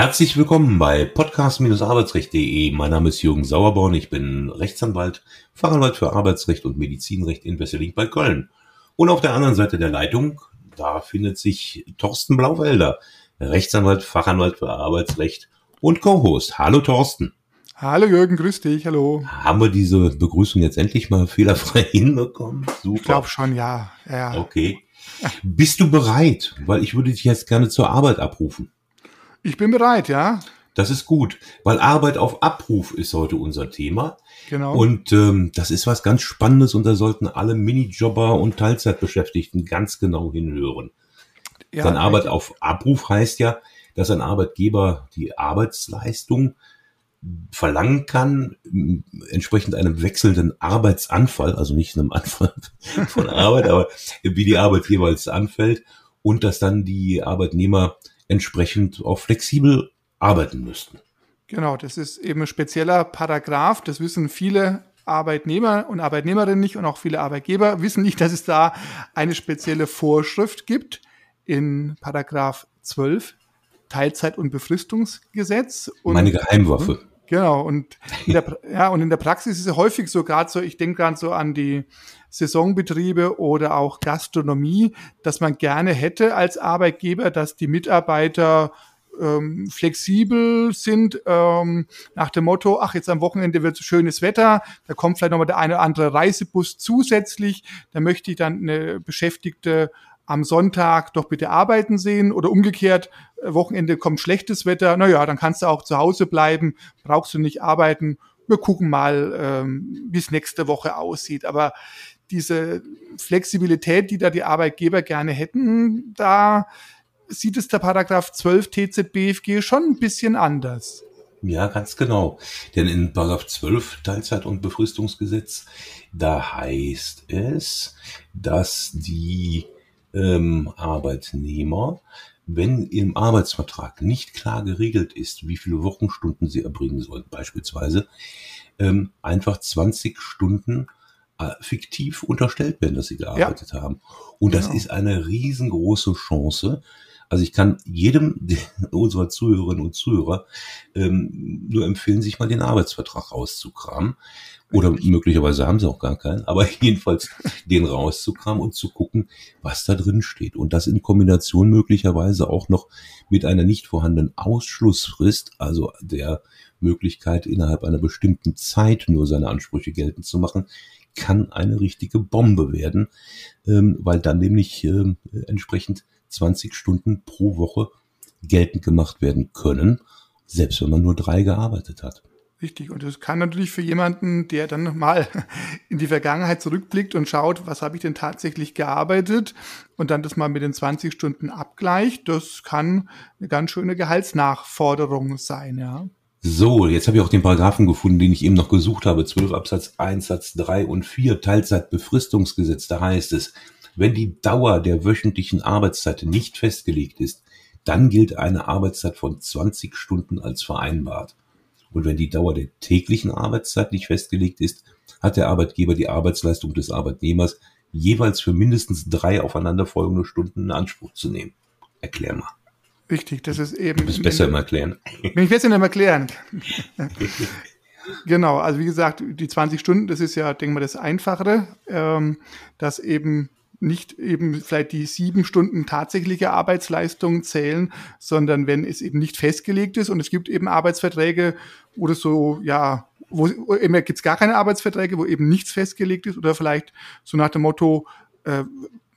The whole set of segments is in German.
Herzlich willkommen bei podcast-arbeitsrecht.de. Mein Name ist Jürgen Sauerborn. Ich bin Rechtsanwalt, Fachanwalt für Arbeitsrecht und Medizinrecht in Wesseling bei Köln. Und auf der anderen Seite der Leitung, da findet sich Thorsten Blauwälder, Rechtsanwalt, Fachanwalt für Arbeitsrecht und Co-Host. Hallo Thorsten. Hallo Jürgen, grüß dich, hallo. Haben wir diese Begrüßung jetzt endlich mal fehlerfrei hinbekommen? Super. Ich glaube schon, ja. ja. Okay. Bist du bereit? Weil ich würde dich jetzt gerne zur Arbeit abrufen. Ich bin bereit, ja. Das ist gut, weil Arbeit auf Abruf ist heute unser Thema. Genau. Und ähm, das ist was ganz Spannendes und da sollten alle Minijobber und Teilzeitbeschäftigten ganz genau hinhören. Ja, Denn Arbeit auf Abruf heißt ja, dass ein Arbeitgeber die Arbeitsleistung verlangen kann, entsprechend einem wechselnden Arbeitsanfall, also nicht einem Anfall von Arbeit, aber wie die Arbeit jeweils anfällt und dass dann die Arbeitnehmer entsprechend auch flexibel arbeiten müssten. Genau, das ist eben ein spezieller Paragraph. Das wissen viele Arbeitnehmer und Arbeitnehmerinnen nicht und auch viele Arbeitgeber wissen nicht, dass es da eine spezielle Vorschrift gibt in Paragraph 12 Teilzeit- und Befristungsgesetz. Und, Meine Geheimwaffe. Genau, und in der, ja, und in der Praxis ist es häufig so, gerade so, ich denke gerade so an die Saisonbetriebe oder auch Gastronomie, dass man gerne hätte als Arbeitgeber, dass die Mitarbeiter ähm, flexibel sind, ähm, nach dem Motto, ach, jetzt am Wochenende wird schönes Wetter, da kommt vielleicht nochmal der eine oder andere Reisebus zusätzlich, da möchte ich dann eine Beschäftigte am Sonntag doch bitte arbeiten sehen oder umgekehrt, äh, Wochenende kommt schlechtes Wetter, naja, dann kannst du auch zu Hause bleiben, brauchst du nicht arbeiten, wir gucken mal, ähm, wie es nächste Woche aussieht. Aber diese Flexibilität, die da die Arbeitgeber gerne hätten, da sieht es der Paragraph 12 TZBFG schon ein bisschen anders. Ja, ganz genau. Denn in Paragraph 12 Teilzeit- und Befristungsgesetz, da heißt es, dass die ähm, Arbeitnehmer, wenn im Arbeitsvertrag nicht klar geregelt ist, wie viele Wochenstunden sie erbringen sollen, beispielsweise, ähm, einfach 20 Stunden äh, fiktiv unterstellt werden, dass sie gearbeitet ja. haben. Und das genau. ist eine riesengroße Chance. Also ich kann jedem unserer Zuhörerinnen und Zuhörer ähm, nur empfehlen, sich mal den Arbeitsvertrag rauszukramen. Oder möglicherweise haben sie auch gar keinen, aber jedenfalls den rauszukramen und zu gucken, was da drin steht. Und das in Kombination möglicherweise auch noch mit einer nicht vorhandenen Ausschlussfrist, also der Möglichkeit, innerhalb einer bestimmten Zeit nur seine Ansprüche geltend zu machen, kann eine richtige Bombe werden, ähm, weil dann nämlich ähm, entsprechend 20 Stunden pro Woche geltend gemacht werden können, selbst wenn man nur drei gearbeitet hat. Richtig. Und das kann natürlich für jemanden, der dann mal in die Vergangenheit zurückblickt und schaut, was habe ich denn tatsächlich gearbeitet und dann das mal mit den 20 Stunden abgleicht, das kann eine ganz schöne Gehaltsnachforderung sein, ja. So, jetzt habe ich auch den Paragraphen gefunden, den ich eben noch gesucht habe. 12 Absatz 1 Satz 3 und 4 Teilzeitbefristungsgesetz. Da heißt es, wenn die Dauer der wöchentlichen Arbeitszeit nicht festgelegt ist, dann gilt eine Arbeitszeit von 20 Stunden als vereinbart. Und wenn die Dauer der täglichen Arbeitszeit nicht festgelegt ist, hat der Arbeitgeber die Arbeitsleistung des Arbeitnehmers jeweils für mindestens drei aufeinanderfolgende Stunden in Anspruch zu nehmen. Erklär mal. Richtig, das ist eben. Du bist besser im Erklären. Bin ich besser im Erklären. genau, also wie gesagt, die 20 Stunden, das ist ja, denke mal, das Einfachere, ähm, dass eben nicht eben vielleicht die sieben Stunden tatsächliche Arbeitsleistung zählen, sondern wenn es eben nicht festgelegt ist und es gibt eben Arbeitsverträge, das so, ja, wo, eben gibt es gar keine Arbeitsverträge, wo eben nichts festgelegt ist oder vielleicht so nach dem Motto, äh,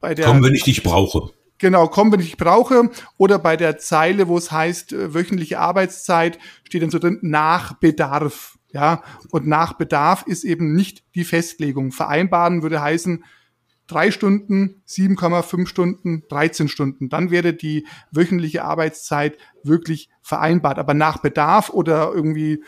bei der. Komm, wenn ich dich brauche. Genau, komm, wenn ich brauche. Oder bei der Zeile, wo es heißt, äh, wöchentliche Arbeitszeit, steht dann so drin, nach Bedarf. Ja, und nach Bedarf ist eben nicht die Festlegung. Vereinbaren würde heißen, drei Stunden, 7,5 Stunden, 13 Stunden. Dann wäre die wöchentliche Arbeitszeit wirklich vereinbart. Aber nach Bedarf oder irgendwie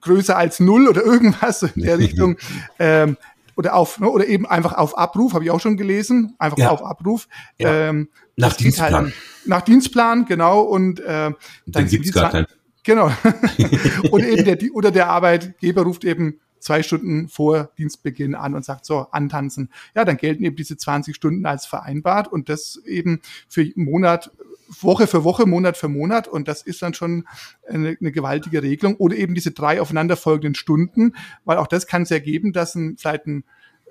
größer als null oder irgendwas in der Richtung, ähm, oder auf ne, oder eben einfach auf Abruf, habe ich auch schon gelesen, einfach ja. auf Abruf. Ja. Ähm, nach Dienstplan. Halt nach Dienstplan, genau. Und äh, dann, dann gibt's gar keinen. Genau. und eben der oder der Arbeitgeber ruft eben zwei Stunden vor Dienstbeginn an und sagt so, antanzen. Ja, dann gelten eben diese 20 Stunden als vereinbart und das eben für Monat Woche für Woche, Monat für Monat und das ist dann schon eine, eine gewaltige Regelung. Oder eben diese drei aufeinanderfolgenden Stunden, weil auch das kann es ja geben, dass ein, vielleicht ein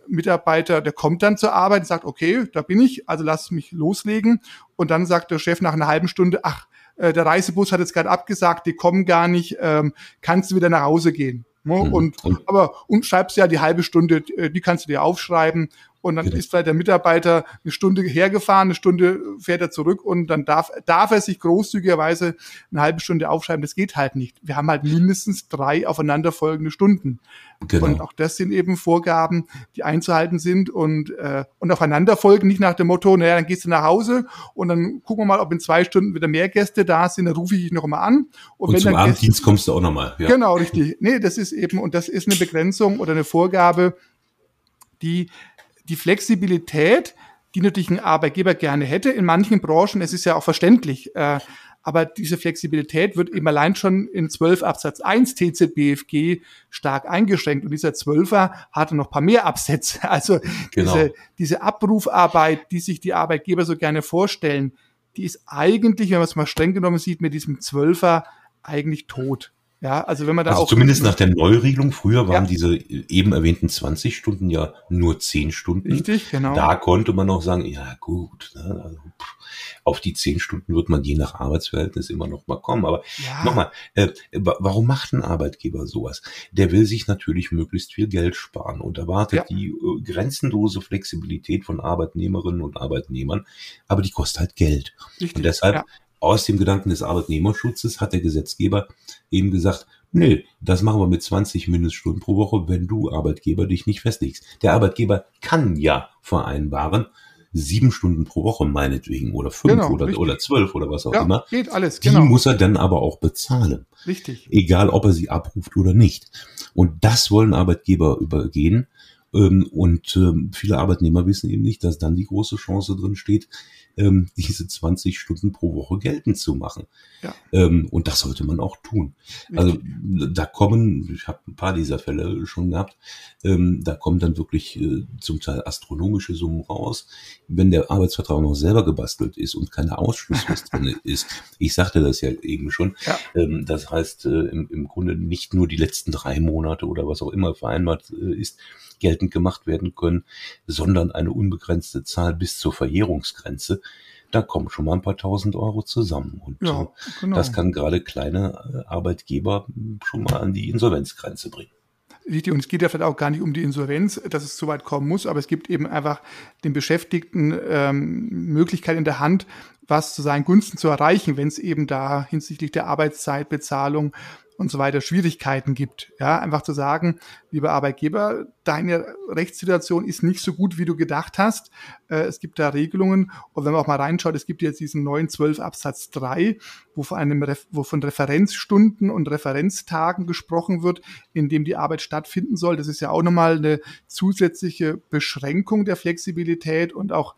Mitarbeiter, der kommt dann zur Arbeit und sagt, okay, da bin ich, also lass mich loslegen. Und dann sagt der Chef nach einer halben Stunde, ach, äh, der Reisebus hat jetzt gerade abgesagt, die kommen gar nicht, ähm, kannst du wieder nach Hause gehen. Ne? Mhm. Und, aber und schreibst ja die halbe Stunde, äh, die kannst du dir aufschreiben und dann ist vielleicht der Mitarbeiter eine Stunde hergefahren, eine Stunde fährt er zurück und dann darf, darf er sich großzügigerweise eine halbe Stunde aufschreiben. Das geht halt nicht. Wir haben halt mindestens drei aufeinanderfolgende Stunden. Genau. Und auch das sind eben Vorgaben, die einzuhalten sind und, äh, und aufeinanderfolgen, nicht nach dem Motto, naja, dann gehst du nach Hause und dann gucken wir mal, ob in zwei Stunden wieder mehr Gäste da sind, dann rufe ich dich noch mal an. Und, und wenn zum Abenddienst Gäste, kommst du auch noch mal. Ja. Genau, richtig. Nee, das ist eben, und das ist eine Begrenzung oder eine Vorgabe, die die Flexibilität, die natürlich ein Arbeitgeber gerne hätte. In manchen Branchen, es ist ja auch verständlich, äh, aber diese Flexibilität wird eben allein schon in 12 Absatz 1 TZBFG stark eingeschränkt. Und dieser 12er hatte noch paar mehr Absätze. Also genau. diese, diese Abrufarbeit, die sich die Arbeitgeber so gerne vorstellen, die ist eigentlich, wenn man es mal streng genommen sieht, mit diesem 12er eigentlich tot. Ja, also wenn man da also auch. Zumindest nach der Neuregelung. Früher waren ja. diese eben erwähnten 20 Stunden ja nur 10 Stunden. Richtig, genau. Da konnte man noch sagen, ja gut, ne, also, auf die 10 Stunden wird man je nach Arbeitsverhältnis immer noch mal kommen. Aber ja. nochmal, äh, warum macht ein Arbeitgeber sowas? Der will sich natürlich möglichst viel Geld sparen und erwartet ja. die äh, grenzenlose Flexibilität von Arbeitnehmerinnen und Arbeitnehmern, aber die kostet halt Geld. Richtig, und deshalb aus dem Gedanken des Arbeitnehmerschutzes hat der Gesetzgeber eben gesagt, nee, das machen wir mit 20 Mindeststunden pro Woche, wenn du Arbeitgeber dich nicht festlegst. Der Arbeitgeber kann ja vereinbaren, sieben Stunden pro Woche meinetwegen oder fünf genau, oder, oder zwölf oder was auch ja, immer. Geht alles, Die genau. muss er dann aber auch bezahlen. Richtig. Egal, ob er sie abruft oder nicht. Und das wollen Arbeitgeber übergehen. Ähm, und ähm, viele Arbeitnehmer wissen eben nicht, dass dann die große Chance drin steht, ähm, diese 20 Stunden pro Woche geltend zu machen. Ja. Ähm, und das sollte man auch tun. Also da kommen, ich habe ein paar dieser Fälle schon gehabt, ähm, da kommen dann wirklich äh, zum Teil astronomische Summen raus, wenn der Arbeitsvertrag noch selber gebastelt ist und keine Ausschlussfrist drin ist. Ich sagte das ja eben schon. Ja. Ähm, das heißt äh, im, im Grunde nicht nur die letzten drei Monate oder was auch immer vereinbart äh, ist, geltend gemacht werden können, sondern eine unbegrenzte Zahl bis zur Verjährungsgrenze. Da kommen schon mal ein paar tausend Euro zusammen. Und ja, äh, genau. das kann gerade kleine äh, Arbeitgeber schon mal an die Insolvenzgrenze bringen. Richtig, und es geht ja vielleicht auch gar nicht um die Insolvenz, dass es so weit kommen muss, aber es gibt eben einfach den Beschäftigten ähm, Möglichkeit in der Hand, was zu seinen Gunsten zu erreichen, wenn es eben da hinsichtlich der Arbeitszeitbezahlung und so weiter Schwierigkeiten gibt. Ja, einfach zu sagen, lieber Arbeitgeber, deine Rechtssituation ist nicht so gut, wie du gedacht hast. Äh, es gibt da Regelungen. Und wenn man auch mal reinschaut, es gibt jetzt diesen neuen 12 Absatz 3, wo von, einem, wo von Referenzstunden und Referenztagen gesprochen wird, in dem die Arbeit stattfinden soll. Das ist ja auch nochmal eine zusätzliche Beschränkung der Flexibilität und auch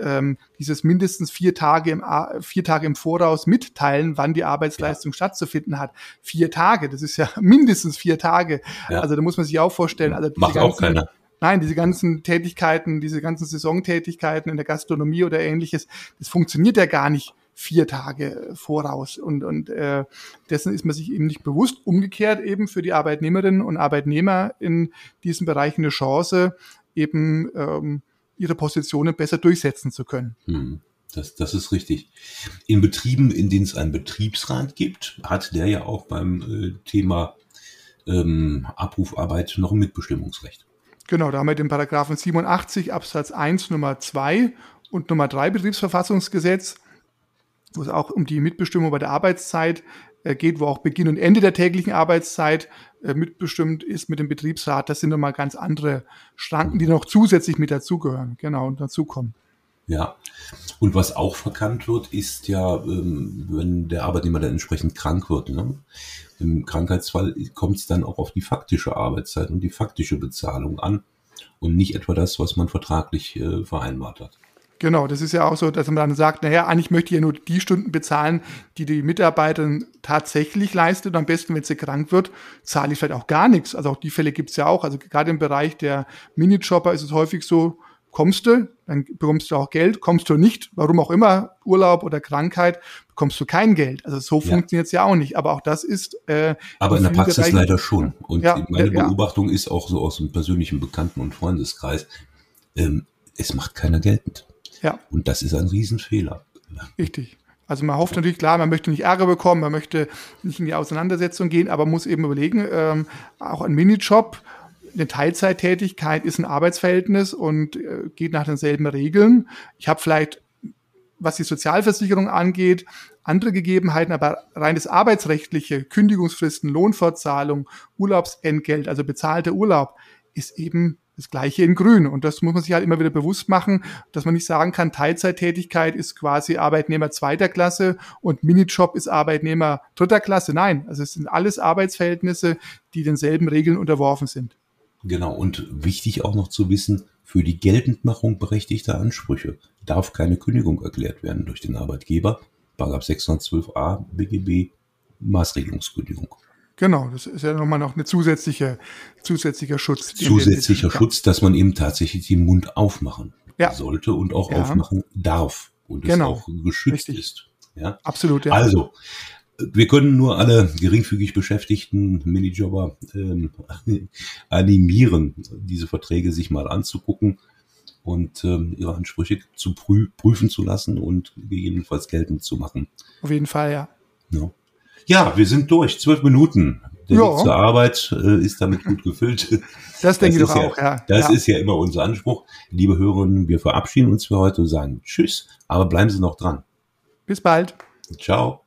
ähm, dieses mindestens vier Tage im, vier Tage im Voraus mitteilen, wann die Arbeitsleistung ja. stattzufinden hat. Vier Tage, das ist ja mindestens vier Tage. Ja. Also da muss man sich auch vorstellen. Also auch keiner. Nein, diese ganzen Tätigkeiten, diese ganzen Saisontätigkeiten in der Gastronomie oder ähnliches, das funktioniert ja gar nicht vier Tage voraus. Und, und äh, dessen ist man sich eben nicht bewusst. Umgekehrt eben für die Arbeitnehmerinnen und Arbeitnehmer in diesen Bereichen eine Chance, eben ähm, ihre Positionen besser durchsetzen zu können. Hm. Das, das ist richtig. In Betrieben, in denen es einen Betriebsrat gibt, hat der ja auch beim äh, Thema ähm, Abrufarbeit noch ein Mitbestimmungsrecht. Genau, da haben wir den Paragraphen 87 Absatz 1 Nummer 2 und Nummer 3 Betriebsverfassungsgesetz, wo es auch um die Mitbestimmung bei der Arbeitszeit äh, geht, wo auch Beginn und Ende der täglichen Arbeitszeit äh, mitbestimmt ist mit dem Betriebsrat. Das sind nochmal ganz andere Schranken, die noch zusätzlich mit dazugehören, genau, und dazukommen. Ja, und was auch verkannt wird, ist ja, ähm, wenn der Arbeitnehmer dann entsprechend krank wird. Ne? Im Krankheitsfall kommt es dann auch auf die faktische Arbeitszeit und die faktische Bezahlung an und nicht etwa das, was man vertraglich äh, vereinbart hat. Genau, das ist ja auch so, dass man dann sagt, naja, eigentlich möchte ich ja nur die Stunden bezahlen, die die Mitarbeiterin tatsächlich leistet. Und am besten, wenn sie krank wird, zahle ich vielleicht auch gar nichts. Also auch die Fälle gibt es ja auch. Also gerade im Bereich der Minijobber ist es häufig so, kommst du, dann bekommst du auch Geld, kommst du nicht, warum auch immer, Urlaub oder Krankheit, bekommst du kein Geld. Also so ja. funktioniert es ja auch nicht. Aber auch das ist. Äh, Aber in der Praxis Bereichen, leider schon. Und ja, meine ja, Beobachtung ist auch so aus dem persönlichen Bekannten- und Freundeskreis, ähm, es macht keiner geltend. Ja. Und das ist ein Riesenfehler. Richtig. Also man hofft natürlich, klar, man möchte nicht Ärger bekommen, man möchte nicht in die Auseinandersetzung gehen, aber muss eben überlegen, ähm, auch ein Minijob eine Teilzeittätigkeit ist ein Arbeitsverhältnis und äh, geht nach denselben Regeln. Ich habe vielleicht, was die Sozialversicherung angeht, andere Gegebenheiten, aber rein das arbeitsrechtliche, Kündigungsfristen, Lohnfortzahlung, Urlaubsentgelt, also bezahlter Urlaub, ist eben das Gleiche in Grün. Und das muss man sich halt immer wieder bewusst machen, dass man nicht sagen kann, Teilzeittätigkeit ist quasi Arbeitnehmer zweiter Klasse und Minijob ist Arbeitnehmer dritter Klasse. Nein, also es sind alles Arbeitsverhältnisse, die denselben Regeln unterworfen sind. Genau, und wichtig auch noch zu wissen, für die Geltendmachung berechtigter Ansprüche darf keine Kündigung erklärt werden durch den Arbeitgeber. Paragraph 612a BGB Maßregelungskündigung. Genau, das ist ja nochmal noch eine zusätzliche, zusätzlicher Schutz. Zusätzlicher Schutz, dass man eben tatsächlich den Mund aufmachen ja. sollte und auch ja. aufmachen darf und genau. es auch geschützt Richtig. ist. Ja? Absolut, ja. Also, wir können nur alle geringfügig beschäftigten Minijobber ähm, animieren, diese Verträge sich mal anzugucken und ähm, ihre Ansprüche zu prü prüfen zu lassen und gegebenenfalls geltend zu machen. Auf jeden Fall, ja. Ja, ja wir sind durch. Zwölf Minuten. Der. Weg zur Arbeit äh, ist damit gut gefüllt. Das denke das ich doch ja, auch, ja. Das ja. ist ja immer unser Anspruch. Liebe Hörerinnen, wir verabschieden uns für heute und sagen Tschüss, aber bleiben Sie noch dran. Bis bald. Ciao.